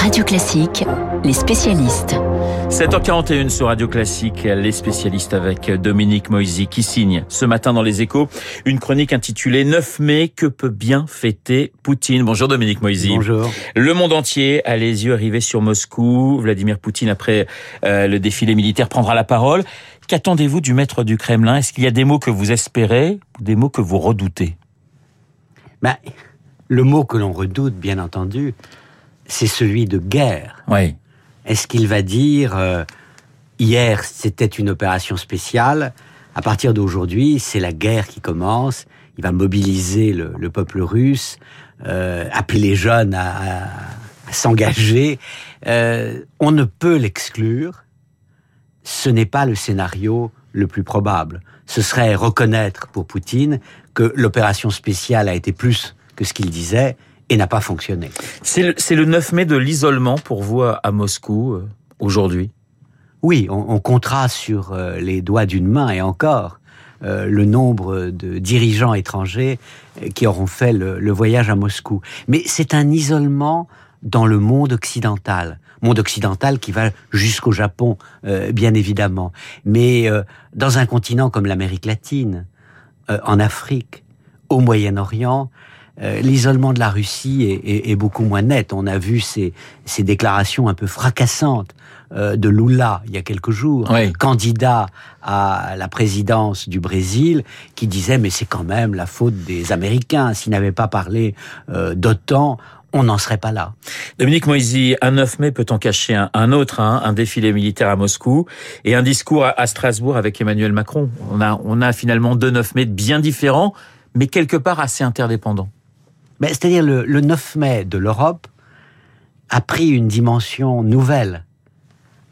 Radio Classique, les spécialistes. 7h41 sur Radio Classique, les spécialistes avec Dominique Moisy qui signe ce matin dans les échos une chronique intitulée 9 mai, que peut bien fêter Poutine? Bonjour Dominique Moisy. Bonjour. Le monde entier a les yeux rivés sur Moscou. Vladimir Poutine, après euh, le défilé militaire, prendra la parole. Qu'attendez-vous du maître du Kremlin? Est-ce qu'il y a des mots que vous espérez ou des mots que vous redoutez? Ben, Le mot que l'on redoute, bien entendu, c'est celui de guerre. Oui. Est-ce qu'il va dire euh, hier c'était une opération spéciale, à partir d'aujourd'hui c'est la guerre qui commence, il va mobiliser le, peuple russe, euh, appeler les jeunes à, s'engager. Euh, on ne peut l'exclure. Ce n'est pas le scénario le plus probable. Ce serait reconnaître pour Poutine que l'opération spéciale a été plus que ce qu'il disait et n'a pas fonctionné. C'est le, 9 mai de l'isolement pour vous à, Moscou euh, aujourd'hui? Oui, on, comptera sur euh, les doigts d'une main et encore euh, le nombre de dirigeants étrangers qui auront fait le, voyage à Moscou. Mais c'est un isolement dans le monde occidental. Monde occidental qui va jusqu'au Japon, bien évidemment. Mais dans un continent comme l'Amérique latine, en Afrique, au Moyen-Orient, euh, l'isolement de la Russie est, beaucoup moins net. On a vu ces, déclarations un peu fracassantes euh, de Lula il y a quelques jours, candidat à la présidence du Brésil, qui disait mais c'est quand même la faute des Américains. S'ils n'avaient pas parlé euh, d'OTAN, on n'en serait pas là. Dominique Moisy, un 9 mai peut en cacher un, autre, hein, un défilé militaire à Moscou et un discours à, Strasbourg avec Emmanuel Macron. On a, on a finalement deux 9 mai bien différents, mais quelque part assez interdépendants. C'est-à-dire le, le 9 mai de l'Europe a pris une dimension nouvelle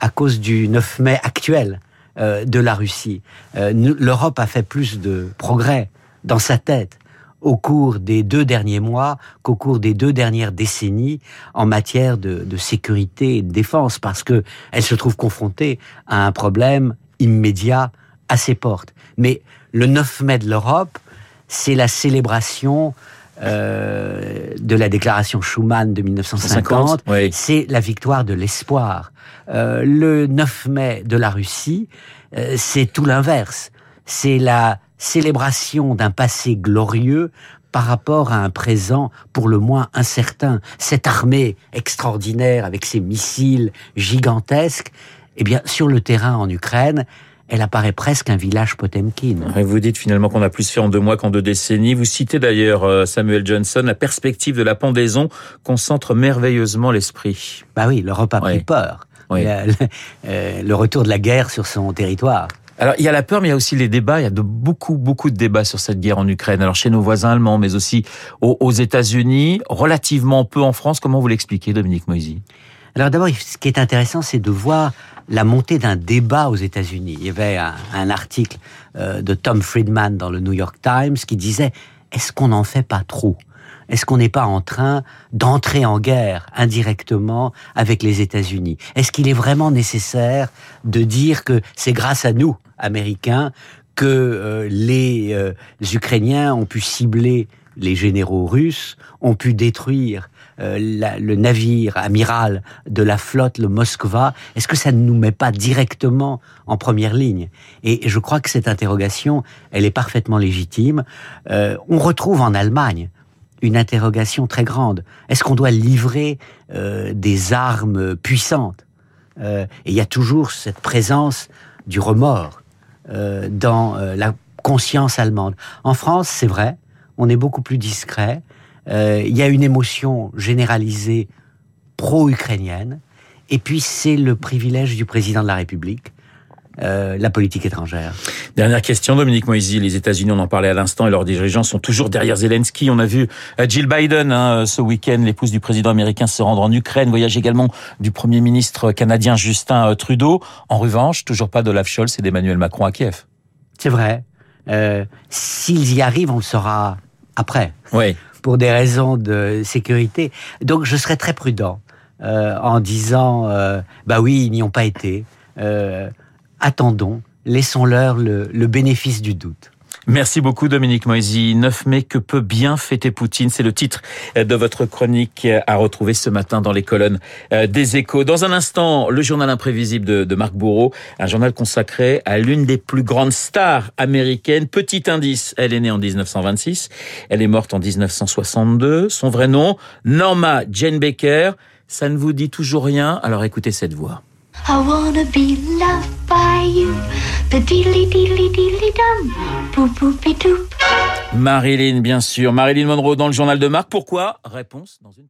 à cause du 9 mai actuel euh, de la Russie. Euh, L'Europe a fait plus de progrès dans sa tête au cours des deux derniers mois qu'au cours des deux dernières décennies en matière de, de sécurité et de défense, parce que elle se trouve confrontée à un problème immédiat à ses portes. Mais le 9 mai de l'Europe, c'est la célébration euh, de la déclaration Schuman de 1950, c'est la victoire de l'espoir. Euh, le 9 mai de la Russie, euh, c'est tout l'inverse. C'est la célébration d'un passé glorieux par rapport à un présent pour le moins incertain. Cette armée extraordinaire avec ses missiles gigantesques, eh bien, sur le terrain en Ukraine, elle apparaît presque un village Potemkin. vous dites finalement qu'on a plus fait en deux mois qu'en deux décennies. Vous citez d'ailleurs euh, Samuel Johnson, la perspective de la pendaison concentre merveilleusement l'esprit. Bah oui, l'Europe a pris peur. Euh, le retour de la guerre sur son territoire. Alors, il y a la peur, mais il y a aussi les débats. Il y a de beaucoup, beaucoup de débats sur cette guerre en Ukraine. Alors, chez nos voisins allemands, mais aussi aux, États-Unis, relativement peu en France. Comment vous l'expliquez, Dominique Moisy? Alors, d'abord, ce qui est intéressant, c'est de voir la montée d'un débat aux États-Unis. Il y avait un, article euh, de Tom Friedman dans le New York Times qui disait est-ce qu'on n'en fait pas trop? Est-ce qu'on n'est pas en train d'entrer en guerre indirectement avec les États-Unis? Est-ce qu'il est vraiment nécessaire de dire que c'est grâce à nous, Américains, que euh, les euh, Ukrainiens ont pu cibler les généraux russes, ont pu détruire euh, le navire amiral de la flotte, le Moskva, est-ce que ça ne nous met pas directement en première ligne? Et je crois que cette interrogation, elle est parfaitement légitime. Euh, on retrouve en Allemagne une interrogation très grande. Est-ce qu'on doit livrer euh, des armes puissantes? Et il y a toujours cette présence du remords dans la conscience allemande. En France, c'est vrai, on est beaucoup plus discret. Euh, il y a une émotion généralisée pro-ukrainienne, et puis c'est le privilège du président de la République. Euh, la politique étrangère. Dernière question, Dominique Moisy. Les États-Unis, on en parlait à l'instant, et leurs dirigeants sont toujours derrière Zelensky. On a vu euh, Jill Biden hein, ce week-end, l'épouse du président américain, se rendre en Ukraine. Voyage également du premier ministre canadien Justin Trudeau. En revanche, toujours pas d'Olaf Scholz et d'Emmanuel Macron à Kiev. C'est vrai. S'ils y arrivent, on le saura après. Oui pour des raisons de sécurité. Donc je serais très prudent euh, en disant, euh, bah oui, ils n'y ont pas été. Euh, attendons, laissons-leur le bénéfice du doute. Merci beaucoup Dominique Moisy. 9 mai, que peut bien fêter Poutine? C'est le titre de votre chronique à retrouver ce matin dans les colonnes euh, des échos. Dans un instant, le journal imprévisible de, de Marc Bourreau, un journal consacré à l'une des plus grandes stars américaines. Petit indice, elle est née en 1926, elle est morte en 1962. Son vrai nom, Norma Jane Baker. Ça ne vous dit toujours rien? Alors écoutez cette voix. Be loved by you. Marilyn, bien sûr. Marilyn Monroe dans le journal de Marc. Pourquoi? Réponse dans une